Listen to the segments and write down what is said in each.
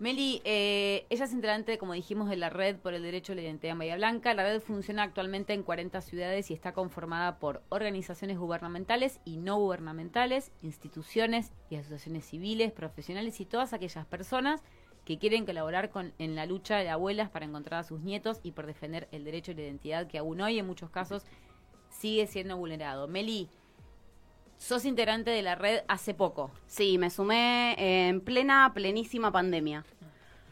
Meli, eh, ella es integrante, como dijimos, de la Red por el Derecho a la Identidad en Bahía Blanca. La red funciona actualmente en 40 ciudades y está conformada por organizaciones gubernamentales y no gubernamentales, instituciones y asociaciones civiles, profesionales y todas aquellas personas que quieren colaborar con, en la lucha de abuelas para encontrar a sus nietos y por defender el derecho a la identidad que aún hoy en muchos casos sigue siendo vulnerado. Meli, sos integrante de la red hace poco. Sí, me sumé en plena, plenísima pandemia.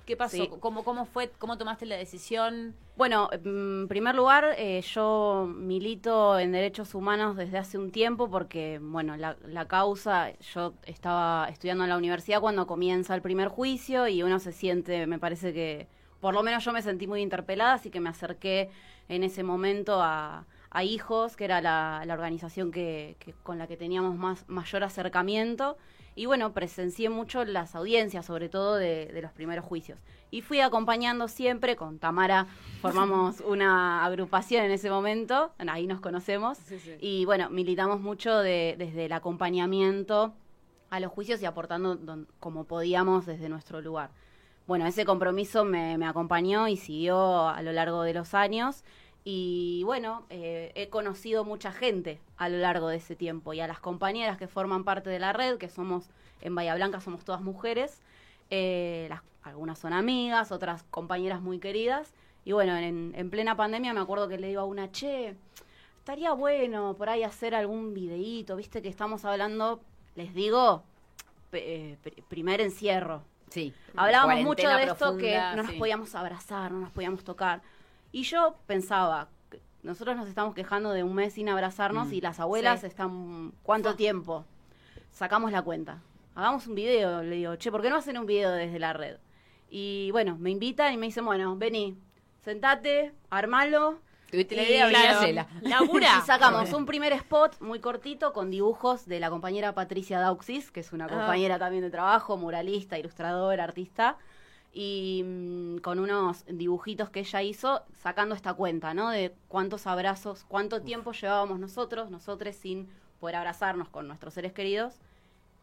¿Qué pasó? Sí. ¿Cómo, ¿Cómo fue? ¿Cómo tomaste la decisión? Bueno, en primer lugar, eh, yo milito en derechos humanos desde hace un tiempo porque, bueno, la, la causa, yo estaba estudiando en la universidad cuando comienza el primer juicio y uno se siente, me parece que, por lo menos yo me sentí muy interpelada, así que me acerqué en ese momento a, a Hijos, que era la, la organización que, que con la que teníamos más mayor acercamiento. Y bueno, presencié mucho las audiencias, sobre todo de, de los primeros juicios. Y fui acompañando siempre, con Tamara formamos una agrupación en ese momento, ahí nos conocemos. Y bueno, militamos mucho de- desde el acompañamiento a los juicios y aportando don- como podíamos desde nuestro lugar. Bueno, ese compromiso me, me acompañó y siguió a lo largo de los años. Y bueno, eh, he conocido mucha gente a lo largo de ese tiempo y a las compañeras que forman parte de la red, que somos en Bahía Blanca, somos todas mujeres. eh, las- algunas son amigas, otras compañeras muy queridas. Y bueno, en, en plena pandemia me acuerdo que le digo a una, che, estaría bueno por ahí hacer algún videíto, viste que estamos hablando, les digo, eh, pr- primer encierro, Sí. Hablábamos mucho de esto que no nos podíamos abrazar, no nos podíamos tocar. Y yo pensaba, nosotros nos estamos quejando de un mes sin abrazarnos Mm. y las abuelas Sí. están... ¿Cuánto tiempo? Sacamos la cuenta. Hagamos un video, le digo, che, ¿por qué no hacen un video desde la red? Y bueno, me invitan y me dicen, bueno, vení, sentate, armalo. Tuviste la Y idea, claro, Brianela. Labura. Y sacamos un primer spot muy cortito con dibujos de la compañera Patricia Dauxis, que es una Ah. compañera también de trabajo, muralista, ilustradora, artista, y mm, con unos dibujitos que ella hizo sacando esta cuenta, ¿no? De cuántos abrazos, cuánto tiempo llevábamos nosotros, nosotros sin poder abrazarnos con nuestros seres queridos,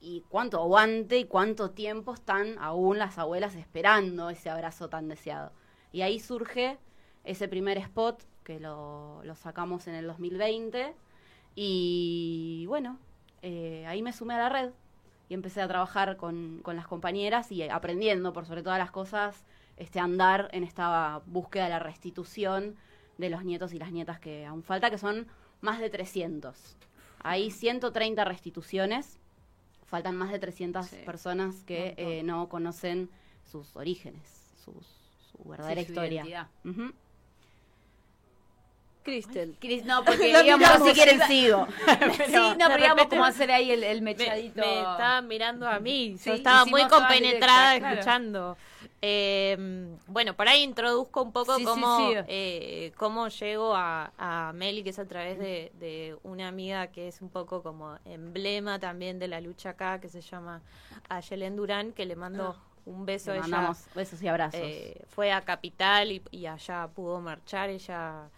y cuánto aguante y cuánto tiempo están aún las abuelas esperando ese abrazo tan deseado. Y ahí surge ese primer spot que lo, lo sacamos en el 2020 y bueno, eh, ahí me sumé a la red y empecé a trabajar con, con las compañeras y aprendiendo por sobre todas las cosas este andar en esta búsqueda de la restitución de los nietos y las nietas que aún falta, que son más de 300. Hay 130 restituciones, faltan más de 300 Sí, personas que eh, no conocen sus orígenes, sus- su verdadera Sí, su historia. identidad. Ujú. Cristel. Cris, no, porque Lo digamos, si quieren sigo. sí, no, pero digamos cómo hacer ahí el, el Me, mechadito. me estaba mirando a mí. Sí, Yo estaba muy compenetrada directa, claro. escuchando. Eh, bueno, por ahí introduzco un poco Sí, cómo, sí. eh, cómo llego a, a Meli, que es a través de, de una amiga que es un poco como emblema también de la lucha acá, que se llama Ayelen Durán, que le mando un beso. Le Ella mandamos besos y abrazos. eh, fue a Capital y, y allá pudo marchar. Ella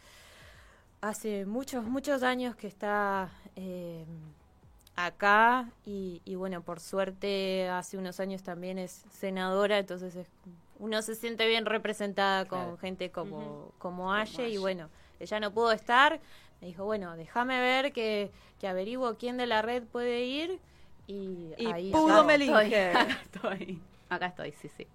hace muchos, muchos años que está eh, acá y, y bueno, por suerte hace unos años también es senadora, entonces es- uno se siente bien representada con Claro. gente como, Ujú. como Aye y bueno, ella no pudo estar. Me dijo, bueno, déjame ver que, que averiguo quién de la red puede ir y, Y ahí pudo acá- Melinge. Acá estoy. Acá estoy, sí, sí.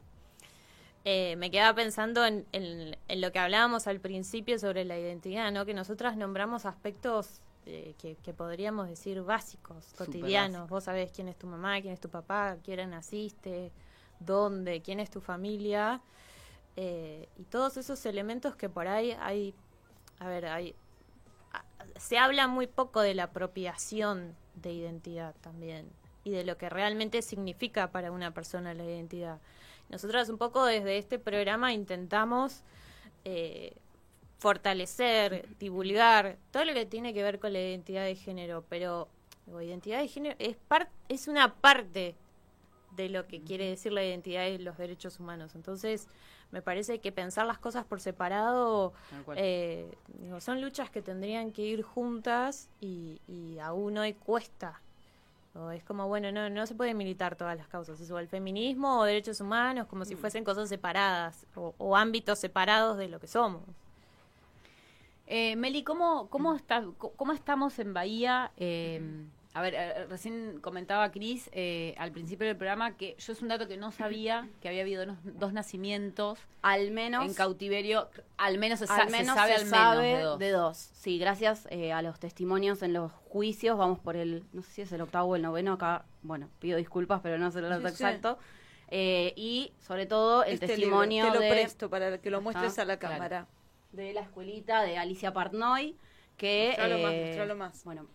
Eh, me quedaba pensando en, en- en lo que hablábamos al principio sobre la identidad, ¿no? Que nosotras nombramos aspectos eh, que, que podríamos decir básicos, cotidianos. Vos sabés quién es tu mamá, quién es tu papá, qué hora naciste, dónde, quién es tu familia. eh, y todos esos elementos que por ahí hay, a ver, hay, se habla muy poco de la apropiación de identidad también y de lo que realmente significa para una persona la identidad. Nosotros un poco desde este programa intentamos eh, fortalecer, divulgar todo lo que tiene que ver con la identidad de género, pero la identidad de género es, par- es una parte de lo que quiere decir la identidad y los derechos humanos. Entonces, me parece que pensar las cosas por separado eh, digo, son luchas que tendrían que ir juntas y, y aún hoy cuesta. O es como, bueno, no, no se puede militar todas las causas, eso, el feminismo o derechos humanos, como si Mm. fuesen cosas separadas o, o ámbitos separados de lo que somos. Eh, Meli, ¿cómo, cómo, está, ¿cómo estamos en Bahía? Eh, a ver, eh, recién comentaba Cris eh, al principio del programa que yo es un dato que no sabía, que había habido dos, dos nacimientos Al menos en cautiverio, al menos se, al se menos sabe se al menos sabe de dos. de dos. Sí, gracias eh, a los testimonios en los juicios, vamos por el, no sé si es el octavo o el noveno, acá, bueno, pido disculpas, pero no sé el dato Sí, sí. exacto. Eh, y sobre todo el Este testimonio libro, te lo de, presto para que lo muestres a la claro. cámara. de la escuelita de Alicia Partnoy, que... Mostralo más, eh, mostralo más. Bueno,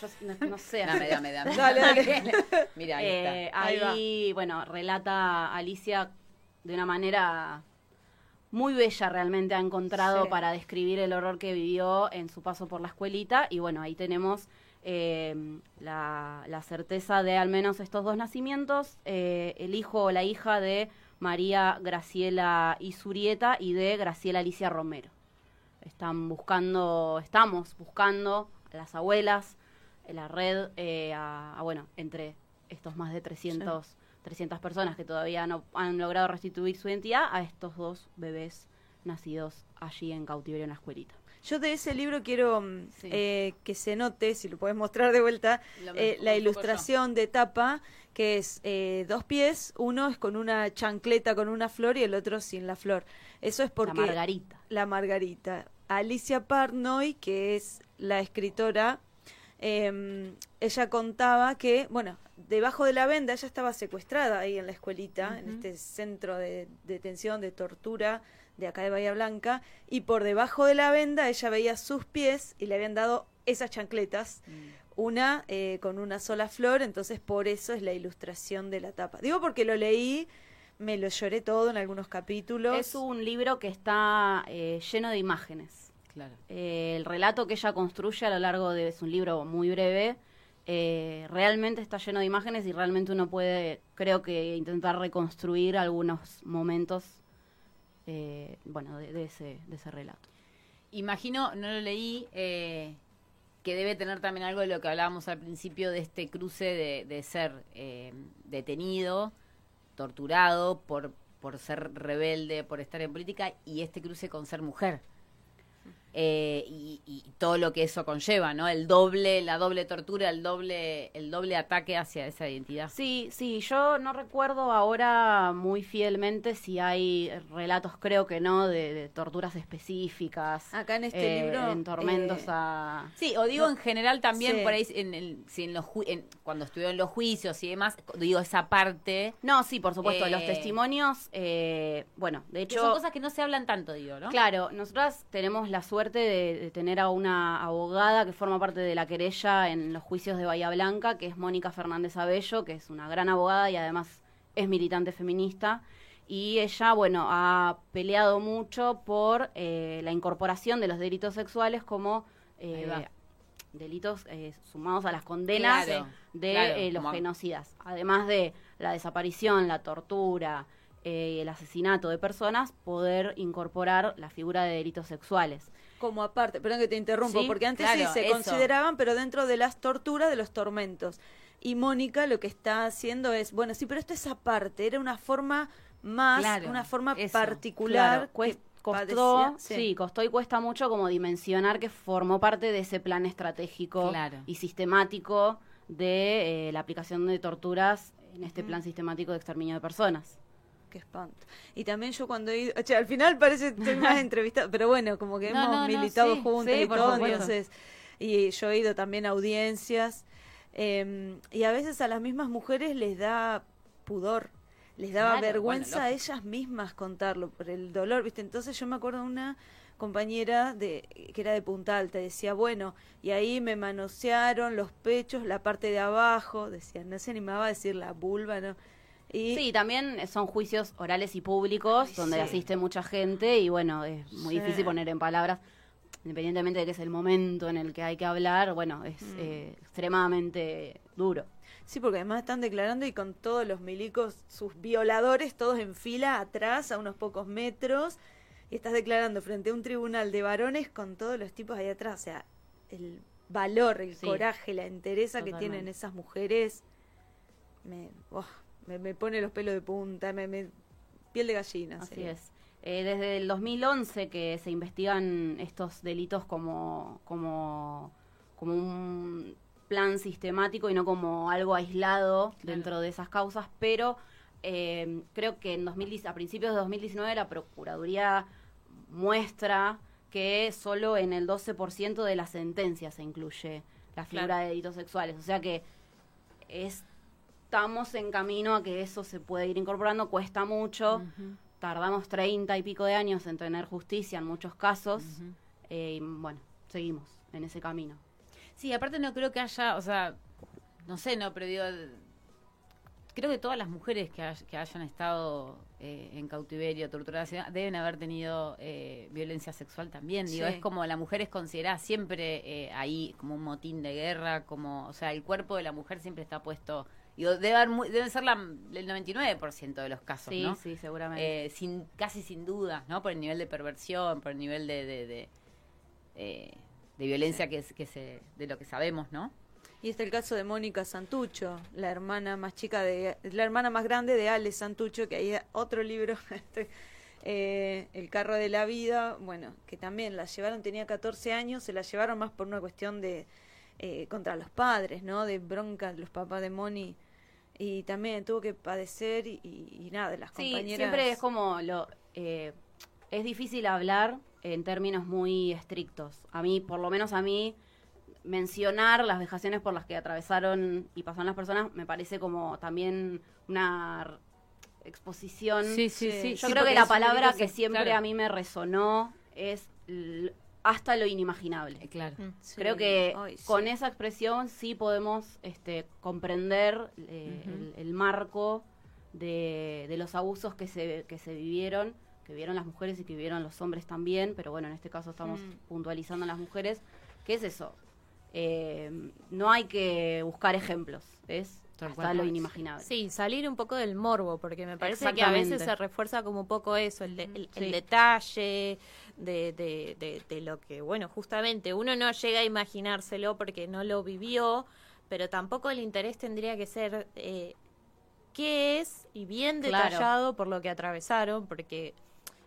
yo no, no sé. Dame, dame, dame. Dale, dale. Mira, ahí Eh, está. Ahí ahí, bueno, relata Alicia de una manera muy bella realmente ha encontrado Sí. para describir el horror que vivió en su paso por la escuelita y bueno, ahí tenemos eh, la, la certeza de al menos estos dos nacimientos, eh, el hijo o la hija de María Graciela Isurieta y de Graciela Alicia Romero. Están buscando, estamos buscando a las abuelas, en la red, eh, a, a, bueno, entre estos más de 300, 300 personas que todavía no han logrado restituir su identidad, a estos dos bebés nacidos allí en cautiverio en la escuelita. Yo de ese libro quiero mm, Sí. eh, que se note, si lo puedes mostrar de vuelta, eh, la ilustración de tapa, que es eh, dos pies, uno es con una chancleta con una flor y el otro sin la flor. Eso es porque la Margarita. la Margarita. Alicia Partnoy, que es la escritora, eh, ella contaba que, bueno, debajo de la venda ella estaba secuestrada ahí en la escuelita, en este centro de detención, de tortura de acá de Bahía Blanca, y por debajo de la venda ella veía sus pies y le habían dado esas chancletas, una eh, con una sola flor, entonces por eso es la ilustración de la tapa. Digo porque lo leí, me lo lloré todo en algunos capítulos. Es un libro que está eh, lleno de imágenes. Claro. Eh, el relato que ella construye a lo largo de es un libro muy breve eh, realmente está lleno de imágenes y realmente uno puede creo que intentar reconstruir algunos momentos eh, bueno de, de ese de ese relato Imagino, no lo leí, eh, que debe tener también algo de lo que hablábamos al principio de este cruce de, de ser eh, detenido, torturado por, por ser rebelde, por estar en política, y este cruce con ser mujer. Eh, y, y todo lo que eso conlleva, ¿no? El doble, la doble tortura, el doble, el doble ataque hacia esa identidad. Sí, sí, yo no recuerdo ahora muy fielmente si hay relatos, creo que no, de, de torturas específicas. Acá en este eh, libro, En tormentos eh, a... Sí, o digo en general también Sí. por ahí, en el, si en los ju- en- cuando estudió en los juicios y demás, digo esa parte No, sí, por supuesto, los testimonios, eh, bueno, de hecho... son cosas que no se hablan tanto, digo, ¿no? Claro, nosotras tenemos la suerte de, de tener a una abogada que forma parte de la querella en los juicios de Bahía Blanca, que es Mónica Fernández Abello, que es una gran abogada y además es militante feminista. Y ella, bueno, ha peleado mucho por eh, la incorporación de los delitos sexuales como eh, delitos eh, sumados a las condenas Claro, de claro, los como- genocidas. Además de la desaparición, la tortura, eh, el asesinato de personas, poder incorporar la figura de delitos sexuales. como aparte, perdón que te interrumpo, Sí, porque antes claro, sí se eso. consideraban, pero dentro de las torturas, de los tormentos. Y Mónica lo que está haciendo es, bueno, sí, pero esto es aparte, era una forma más, Claro, una forma eso. particular. Claro, costó, padecía- sí. costó y cuesta mucho como dimensionar que formó parte de ese plan estratégico Claro. y sistemático de eh, la aplicación de torturas en este plan sistemático de exterminio de personas. Qué espanto. Y también yo cuando he ido, o sea, al final parece que estoy más entrevistada, pero bueno, como que No, hemos no, no, militado sí, juntos sí, y todo, entonces, y yo he ido también a audiencias, eh, y a veces a las mismas mujeres les da pudor, les daba Claro, vergüenza bueno, a ellas mismas contarlo por el dolor, ¿viste? Entonces yo me acuerdo de una compañera de que era de Punta Alta, decía, bueno, y ahí me manosearon los pechos, la parte de abajo, decía, no se animaba a decir la vulva, ¿no? Y Sí, también son juicios orales y públicos donde sí. asiste mucha gente y bueno, es muy Sí. difícil poner en palabras, independientemente de que es el momento en el que hay que hablar, bueno, es Mm. eh, extremadamente duro. Sí, porque además están declarando y con todos los milicos, sus violadores, todos en fila atrás, a unos pocos metros, y estás declarando frente a un tribunal de varones con todos los tipos ahí atrás. O sea, el valor, el Sí, coraje, la entereza que tienen esas mujeres me, oh, me, me pone los pelos de punta, me, me piel de gallina. Así sería. es. Eh, desde el 2011 que se investigan estos delitos como, como, como un plan sistemático y no como algo aislado dentro de esas causas, pero eh, creo que en 2010, a principios de 2019 la Procuraduría muestra que solo en el 12% de las sentencias se incluye la figura Claro. de delitos sexuales. O sea que estamos en camino a que eso se puede ir incorporando, cuesta mucho, tardamos 30 y pico de años en tener justicia en muchos casos, eh, y bueno, seguimos en ese camino. Sí, aparte no creo que haya, o sea, no sé, no, pero digo, creo que todas las mujeres que, hay- que hayan estado eh, en cautiverio, torturadas, deben haber tenido eh, violencia sexual también. Digo, Sí. es como la mujer es considerada siempre eh, ahí como un motín de guerra, como, o sea, el cuerpo de la mujer siempre está puesto, digo, debe, haber muy- debe ser la, el 99% de los casos, Sí, ¿no? sí, seguramente. Eh, sin casi sin dudas, ¿no? Por el nivel de perversión, por el nivel de de, de, eh, de violencia que, es- que se de lo que sabemos, ¿no? Y está el caso de Mónica Santucho, la hermana más chica de, la hermana más grande de Ale Santucho, que hay otro libro, este, eh, El carro de la vida, bueno, que también la llevaron, tenía 14 años, se la llevaron más por una cuestión de eh, contra los padres, ¿no? De bronca los papás de Moni. Y también tuvo que padecer y, y- nada, las Sí, compañeras. siempre es como lo eh, es difícil hablar en términos muy estrictos. A mí, por lo menos a mí, mencionar las vejaciones por las que atravesaron y pasaron las personas me parece como también una exposición. Sí, sí, Sí. sí. Yo Sí, creo que la palabra que siempre claro. a mí me resonó es hasta lo inimaginable. Eh, Claro. Mm. Sí. Creo que Ay, sí. con esa expresión sí podemos este, comprender eh, el, el marco de, de los abusos que se, que se vivieron, que vivieron las mujeres y que vivieron los hombres también, pero bueno, en este caso estamos Mm. puntualizando a las mujeres. ¿Qué es eso? Eh, no hay que buscar ejemplos, es Tal hasta cual. lo inimaginable. Sí, salir un poco del morbo, porque me parece que a veces se refuerza como un poco eso, el, de- el- detalle de, de, de- de lo que, bueno, justamente uno no llega a imaginárselo porque no lo vivió, pero tampoco el interés tendría que ser eh, qué es y bien Claro. detallado por lo que atravesaron, porque,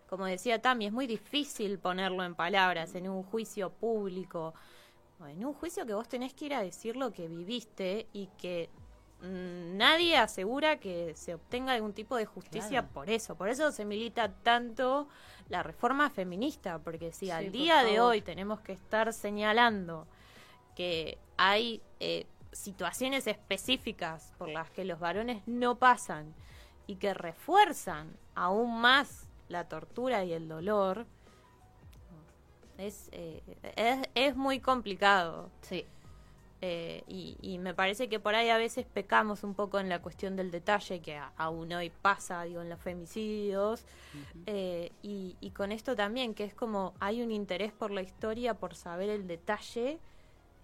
como decía Tami, es muy difícil ponerlo en palabras en un juicio público. En un juicio que vos tenés que ir a decir lo que viviste y que nadie asegura que se obtenga algún tipo de justicia Claro. por eso. Por eso se milita tanto la reforma feminista, porque si Sí, al día de hoy tenemos que estar señalando que hay eh, situaciones específicas por las que los varones no pasan y que refuerzan aún más la tortura y el dolor, es, eh, es, es muy complicado. Sí. Eh, y, y me parece que por ahí a veces pecamos un poco en la cuestión del detalle que a- aún hoy pasa, digo, en los femicidios. Eh, y, y con esto también, que es como hay un interés por la historia, por saber el detalle,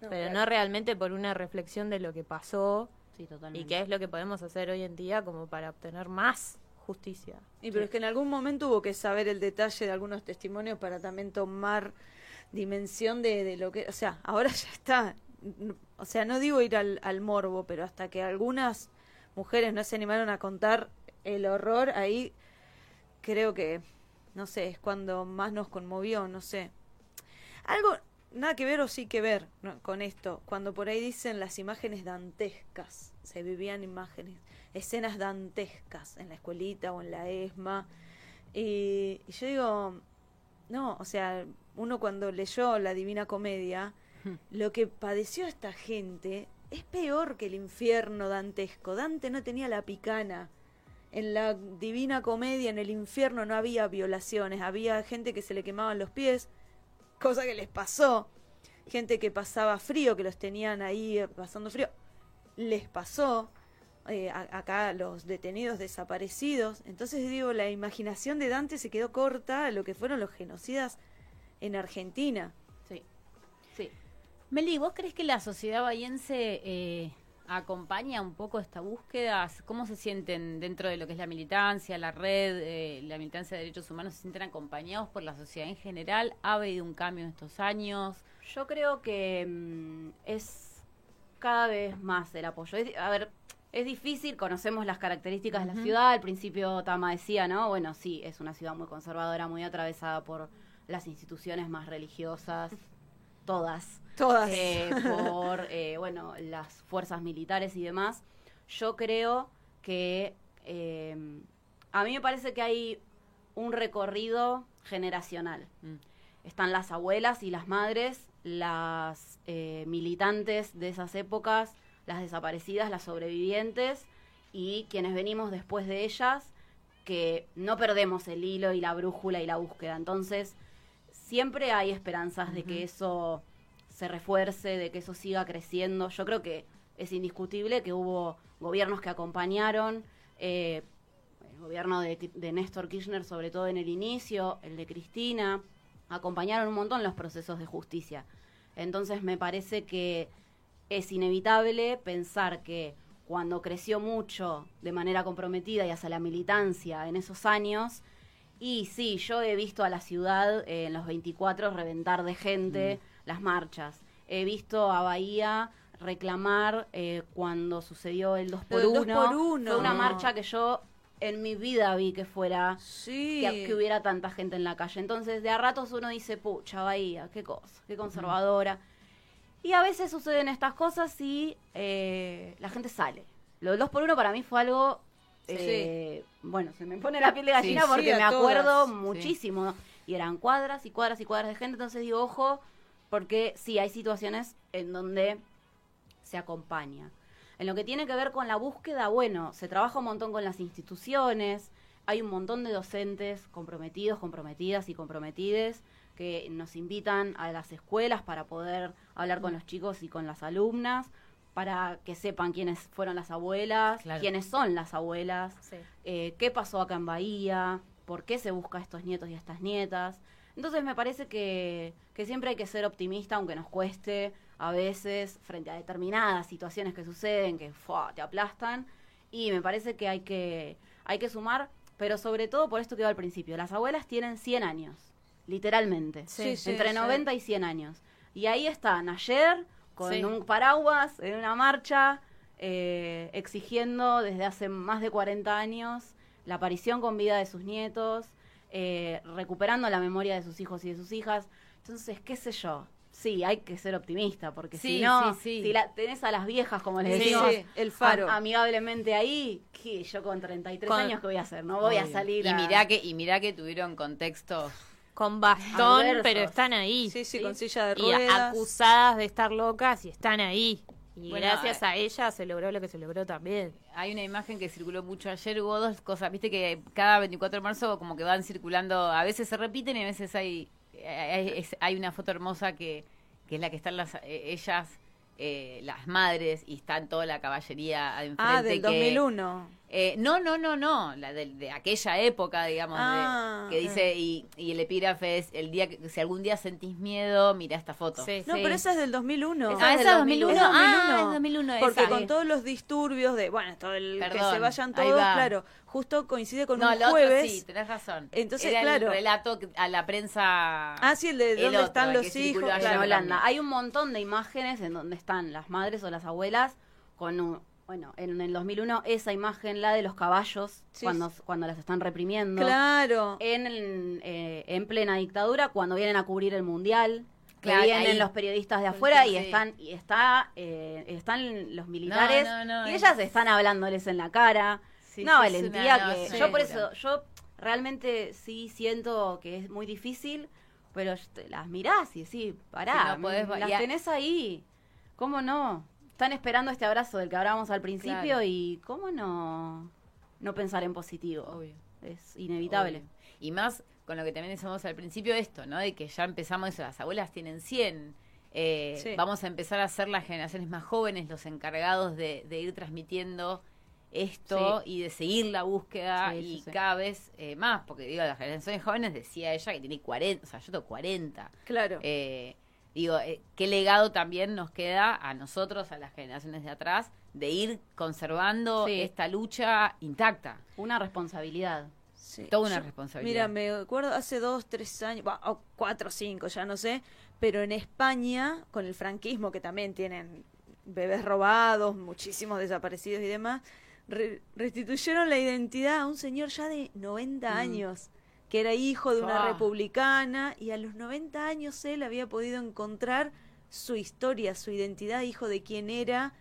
No, pero claro. no realmente por una reflexión de lo que pasó Sí, y qué es lo que podemos hacer hoy en día como para obtener más justicia. Y pero es que en algún momento hubo que saber el detalle de algunos testimonios para también tomar dimensión de, de lo que, o sea, ahora ya está, o sea, no digo ir al, al morbo, pero hasta que algunas mujeres no se animaron a contar el horror, ahí creo que, no sé, es cuando más nos conmovió, no sé. Algo, nada que ver o sí que ver con esto, cuando por ahí dicen las imágenes dantescas, se vivían imágenes, escenas dantescas en la escuelita o en la ESMA, y, y yo digo, no, o sea, uno cuando leyó la Divina Comedia, lo que padeció esta gente es peor que el infierno dantesco. Dante no tenía la picana. En la Divina Comedia, en el infierno, no había violaciones, había gente que se le quemaban los pies, cosa que les pasó. Gente que pasaba frío, que los tenían ahí eh, pasando frío, les pasó. Eh, acá los detenidos desaparecidos. Entonces digo, la imaginación de Dante se quedó corta a lo que fueron los genocidas en Argentina. Meli, ¿vos crees que la sociedad bahiense eh, acompaña un poco esta búsqueda? ¿Cómo se sienten dentro de lo que es la militancia, la red, eh, la militancia de derechos humanos? ¿Se sienten acompañados por la sociedad en general? ¿Ha habido un cambio en estos años? Yo creo que mm, es cada vez más el apoyo. Es- a ver, es difícil, conocemos las características de la ciudad. Al principio Tama decía, ¿no? Bueno, sí, es una ciudad muy conservadora, muy atravesada por las instituciones más religiosas, todas. Todas. Eh, por, eh, bueno, las fuerzas militares y demás. Yo creo que eh, a mí me parece que hay un recorrido generacional. Mm. Están las abuelas y las madres, las eh, militantes de esas épocas, las desaparecidas, las sobrevivientes y quienes venimos después de ellas, que no perdemos el hilo y la brújula y la búsqueda. Entonces, siempre hay esperanzas de que eso se refuerce, de que eso siga creciendo. Yo creo que es indiscutible que hubo gobiernos que acompañaron, eh, el gobierno de, Néstor Kirchner, sobre todo en el inicio, el de Cristina, acompañaron un montón los procesos de justicia. Entonces me parece que es inevitable pensar que cuando creció mucho de manera comprometida y hacia la militancia en esos años, y sí, yo he visto a la ciudad eh, en los 24 reventar de gente las marchas. He visto a Bahía reclamar eh, cuando sucedió el 2 Lo por del 1 2 por uno. Fue una marcha que yo en mi vida vi que fuera Sí. que, que hubiera tanta gente en la calle. Entonces, de a ratos uno dice, pucha, Bahía, qué cosa, qué conservadora. Y a veces suceden estas cosas y eh, la gente sale. Lo del 2 por 1 para mí fue algo... eh, Bueno, se me pone la piel de gallina Sí, porque sí, me acuerdo todas, muchísimo. Y eran cuadras y cuadras y cuadras de gente. Entonces digo, ojo, porque sí, hay situaciones en donde se acompaña. En lo que tiene que ver con la búsqueda, bueno, se trabaja un montón con las instituciones, hay un montón de docentes comprometidos, comprometidas y comprometides que nos invitan a las escuelas para poder hablar con los chicos y con las alumnas, para que sepan quiénes fueron las abuelas, Claro. quiénes son las abuelas, Sí. eh, qué pasó acá en Bahía, por qué se busca a estos nietos y a estas nietas. Entonces me parece que, que siempre hay que ser optimista, aunque nos cueste a veces, frente a determinadas situaciones que suceden, que ¡fua! te aplastan. Y me parece que hay, que hay que sumar, pero sobre todo por esto que iba al principio. Las abuelas tienen 100 años, literalmente. Sí, sí, entre sí. 90 y 100 años. Y ahí están ayer con Sí. un paraguas en una marcha eh, exigiendo desde hace más de 40 años la aparición con vida de sus nietos, eh, recuperando la memoria de sus hijos y de sus hijas. Entonces, qué sé yo. Sí, hay que ser optimista, porque Sí, si no, sí, sí. si la, tenés a las viejas, como les Sí, decimos, sí, el faro. am- amigablemente ahí, que yo con 33 Con- años, ¿qué voy a hacer? No voy a salir y a... mirá que y mirá que tuvieron contextos Con bastón, Adversos. pero están ahí. Sí, sí, Sí. con silla de Y ruedas. acusadas de estar locas y están ahí. Y Bueno, gracias eh, a ella se logró lo que se logró también. Hay una imagen que circuló mucho ayer, hubo dos cosas, viste que cada 24 de marzo como que van circulando, a veces se repiten y a veces hay hay, es- hay una foto hermosa que, que es la que están las eh, ellas, eh, las madres, y están toda la caballería enfrente. Ah, del que- 2001. Eh, no, no, no, no, la de, de aquella época, digamos, de- Ah, que dice, y, y el epígrafe es, el día que, si algún día sentís miedo, mira esta foto. Sí. No, pero esa es del 2001. Esa Ah, es esa del 2001. 2001. Ah, es 2001 Porque esa. con todos los disturbios de, bueno, todo el que se vayan todos, va. claro, justo coincide con no, un otro jueves. sí, tenés razón. Entonces, Era claro. el relato que- a la prensa. Ah, sí, el de el dónde otro, están los hijos. en claro. Holanda. también. Hay un montón de imágenes en donde están las madres o las abuelas con un, bueno, en el 2001 esa imagen, la de los caballos, Sí. cuando, cuando las están reprimiendo. Claro. En, el- eh, en plena dictadura, cuando vienen a cubrir el mundial, que vienen ahí. los periodistas de afuera y Sí. están y está eh, están los militares No, no, no, y ellas están hablándoles en la cara. Es valentía que yo por eso yo realmente sí siento que es muy difícil, pero las mirás y decís, pará, Sí, no podés las tenés ahí. ¿Cómo no? Están esperando este abrazo del que hablábamos al principio Claro. y ¿cómo no no pensar en positivo? Obvio. Es inevitable. Obvio. Y más con lo que también decíamos al principio, esto, ¿no? De que ya empezamos eso, las abuelas tienen 100. eh, Sí. Vamos a empezar a ser las generaciones más jóvenes los encargados de, de ir transmitiendo esto y de seguir la búsqueda Sí, y cada vez eh, más, porque digo, las generaciones jóvenes decía ella que tiene 40, o sea, yo tengo 40. Claro. Eh, digo, eh, qué legado también nos queda a nosotros, a las generaciones de atrás, de ir conservando Sí. esta lucha intacta. Una responsabilidad. Sí. toda una Yo- responsabilidad. Mira, me acuerdo hace dos, tres años, o cuatro, cinco, ya no sé, pero en España, con el franquismo, que también tienen bebés robados, muchísimos desaparecidos y demás, re- restituyeron la identidad a un señor ya de 90 Mm. años, que era hijo de una Ah. republicana y a los 90 años él había podido encontrar su historia, su identidad, hijo de quién era.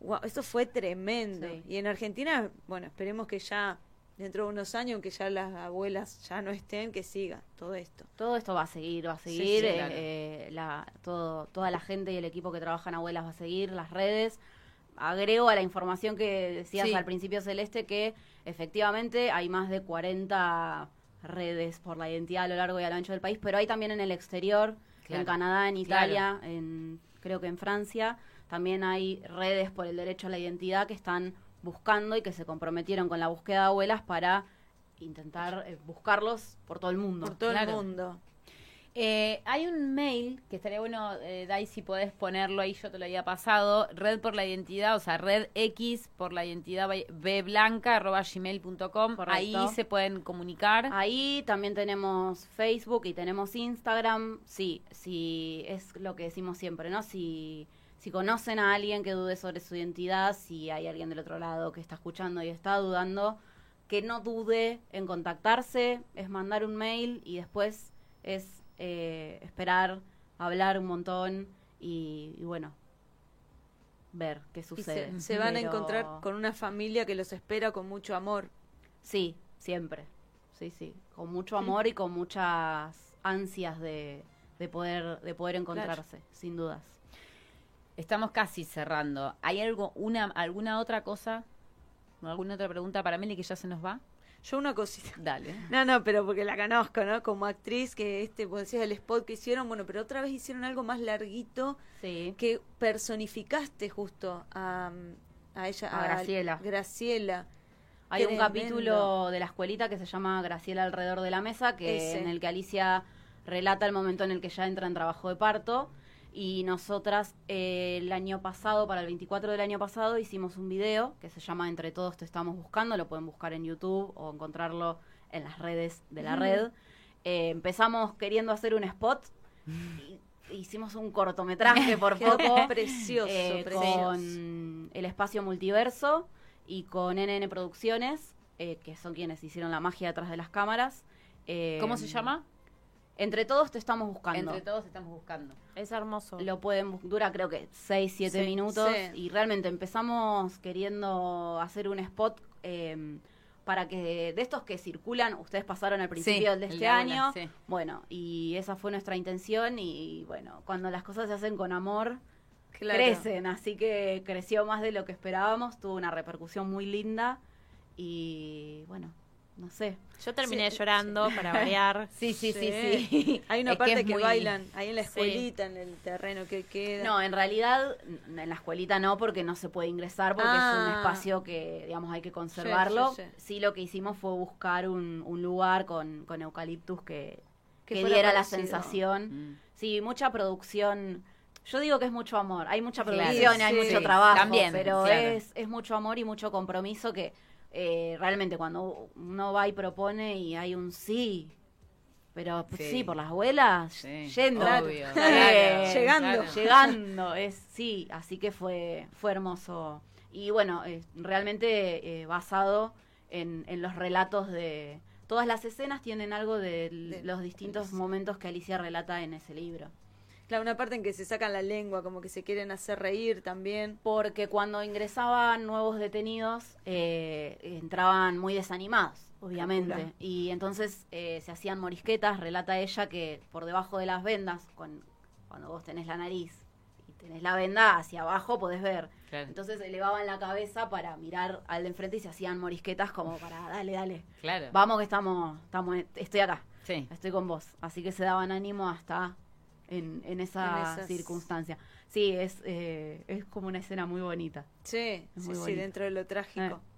Guau, eso fue tremendo. Sí. Y en Argentina, bueno, esperemos que ya dentro de unos años, que ya las abuelas ya no estén, que siga todo esto. Todo esto va a seguir, va a seguir. sí, eh, claro. eh, la, todo, toda la gente y el equipo que trabaja en Abuelas va a seguir, las redes. Agrego a la información que decías al principio, Celeste, que efectivamente hay más de 40 redes por la identidad a lo largo y a lo ancho del país, pero hay también en el exterior, Claro. en Canadá, en Claro. Italia, en, creo que en Francia, también hay redes por el derecho a la identidad que están buscando y que se comprometieron con la búsqueda de abuelas para intentar eh, buscarlos por todo el mundo. Por todo Claro. el mundo. Eh, hay un mail que estaría bueno, eh, Dai, si podés ponerlo ahí, yo te lo había pasado, red por la identidad, o sea, red X por la identidad bblanca, arroba gmail.com, ahí se pueden comunicar. Ahí también tenemos Facebook y tenemos Instagram. Sí, sí, es lo que decimos siempre, ¿no? Si, si conocen a alguien que dude sobre su identidad, si hay alguien del otro lado que está escuchando y está dudando, que no dude en contactarse, es mandar un mail y después es eh, esperar, hablar un montón y, y bueno, ver qué Y sucede. se, se van a encontrar con una familia que los espera con mucho amor. Sí, siempre. Sí, sí. Con mucho amor y con muchas ansias de, de poder, de poder encontrarse, sin dudas. Estamos casi cerrando. ¿Hay algo, una, alguna otra cosa, alguna otra pregunta para Meli que ya se nos va? Yo una cosita. Dale. No, no, pero porque la conozco, ¿no? Como actriz, que este, vos decías el spot que hicieron, bueno, pero otra vez hicieron algo más larguito Sí. que personificaste justo a, a ella, A Graciela. Graciela. Hay un Tremendo. capítulo de la escuelita que se llama Graciela alrededor de la mesa, que Ese. en el que Alicia relata el momento en el que ya entra en trabajo de parto. Y nosotras eh, el año pasado, para el 24 del año pasado, hicimos un video que se llama Entre todos te estamos buscando. Lo pueden buscar en YouTube o encontrarlo en las redes de la red. Eh, empezamos queriendo hacer un spot. y hicimos un cortometraje por poco. precioso, eh, precioso. con el espacio multiverso y con NN Producciones, eh, que son quienes hicieron la magia detrás de las cámaras. ¿Cómo se llama? Entre todos te estamos buscando. Entre todos estamos buscando. Es hermoso. Lo pueden dura creo que 6, 7 Sí, minutos sí. y realmente empezamos queriendo hacer un spot eh, para que de estos que circulan, ustedes pasaron al principio de este de año, sí. bueno, y esa fue nuestra intención y bueno, cuando las cosas se hacen con amor, Claro. crecen, así que creció más de lo que esperábamos, tuvo una repercusión muy linda y bueno, no sé. Yo terminé Sí, llorando para variar. Sí, sí, sí, Sí. sí. Hay una Es parte que, muy- bailan ahí en la Sí. escuelita, en el terreno que queda. No, en realidad en la escuelita no, porque no se puede ingresar, porque es un Ah. espacio que, digamos, hay que conservarlo. Sí, Sí, sí, sí. lo que hicimos fue buscar un, un lugar con, con eucaliptus que, Que diera la sensación. Mm. Sí, mucha producción. Yo digo que es mucho amor. Hay mucha producción, hay Sí, mucho trabajo, También, pero claro. es, es mucho amor y mucho compromiso que eh, realmente cuando uno va y propone y hay un sí, pero pues, Sí. sí, por las abuelas, Sí, yendo. obvio, Eh, claro, Llegando. claro. llegando, es sí, así que fue, fue hermoso. Y bueno, eh, realmente eh, basado en, en los relatos de... Todas las escenas tienen algo de, De- los distintos momentos que Alicia relata en ese libro. Claro, una parte en que se sacan la lengua, como que se quieren hacer reír también. Porque cuando ingresaban nuevos detenidos, eh, entraban muy desanimados, obviamente. Calcula. Y entonces eh, se hacían morisquetas, relata ella que por debajo de las vendas, con, cuando vos tenés la nariz y tenés la venda hacia abajo, podés ver. Claro. Entonces elevaban la cabeza para mirar al de enfrente y se hacían morisquetas como para, dale, dale. Claro. Vamos que estamos, estamos, estoy acá, Sí. estoy con vos. Así que se daban ánimo hasta en, en esa En circunstancia. Sí, es, eh, es como una escena muy bonita. Sí, sí, muy sí, bonito. dentro de lo trágico. Eh.